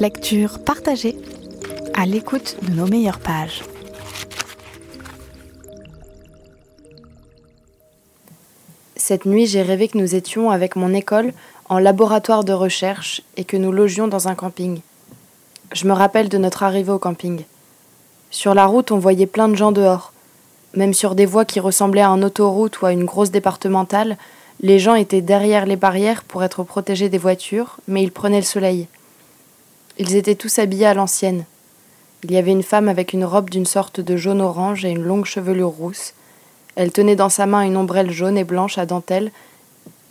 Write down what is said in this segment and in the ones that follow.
Lecture partagée à l'écoute de nos meilleures pages. Cette nuit, j'ai rêvé que nous étions avec mon école en laboratoire de recherche et que nous logions dans un camping. Je me rappelle de notre arrivée au camping. Sur la route, on voyait plein de gens dehors. Même sur des voies qui ressemblaient à une autoroute ou à une grosse départementale, les gens étaient derrière les barrières pour être protégés des voitures, mais ils prenaient le soleil. Ils étaient tous habillés à l'ancienne. Il y avait une femme avec une robe d'une sorte de jaune-orange et une longue chevelure rousse. Elle tenait dans sa main une ombrelle jaune et blanche à dentelle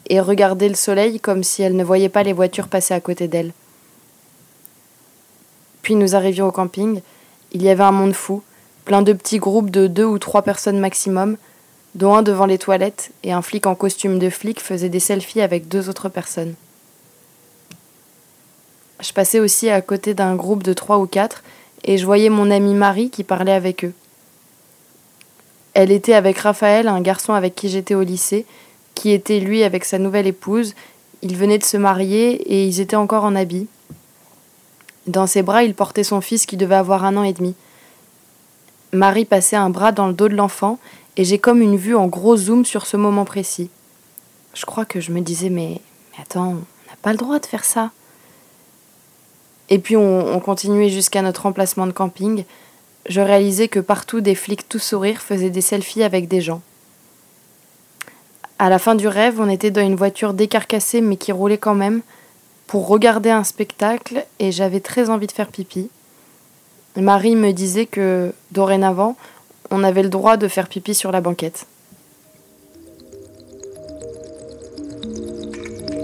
et regardait le soleil comme si elle ne voyait pas les voitures passer à côté d'elle. Puis nous arrivions au camping. Il y avait un monde fou, plein de petits groupes de deux ou trois personnes maximum, dont un devant les toilettes, et un flic en costume de flic faisait des selfies avec deux autres personnes. Je passais aussi à côté d'un groupe de trois ou quatre, et je voyais mon amie Marie qui parlait avec eux. Elle était avec Raphaël, un garçon avec qui j'étais au lycée, qui était lui avec sa nouvelle épouse. Ils venaient de se marier et ils étaient encore en habit. Dans ses bras, il portait son fils qui devait avoir un an et demi. Marie passait un bras dans le dos de l'enfant et j'ai comme une vue en gros zoom sur ce moment précis. Je crois que je me disais mais, mais attends, on n'a pas le droit de faire ça. Et puis on, on continuait jusqu'à notre emplacement de camping. Je réalisais que partout des flics tout sourire faisaient des selfies avec des gens. À la fin du rêve, on était dans une voiture décarcassée mais qui roulait quand même pour regarder un spectacle et j'avais très envie de faire pipi. Marie me disait que dorénavant, on avait le droit de faire pipi sur la banquette.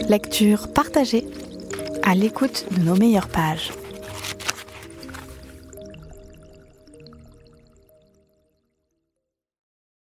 Lecture partagée à l'écoute de nos meilleures pages.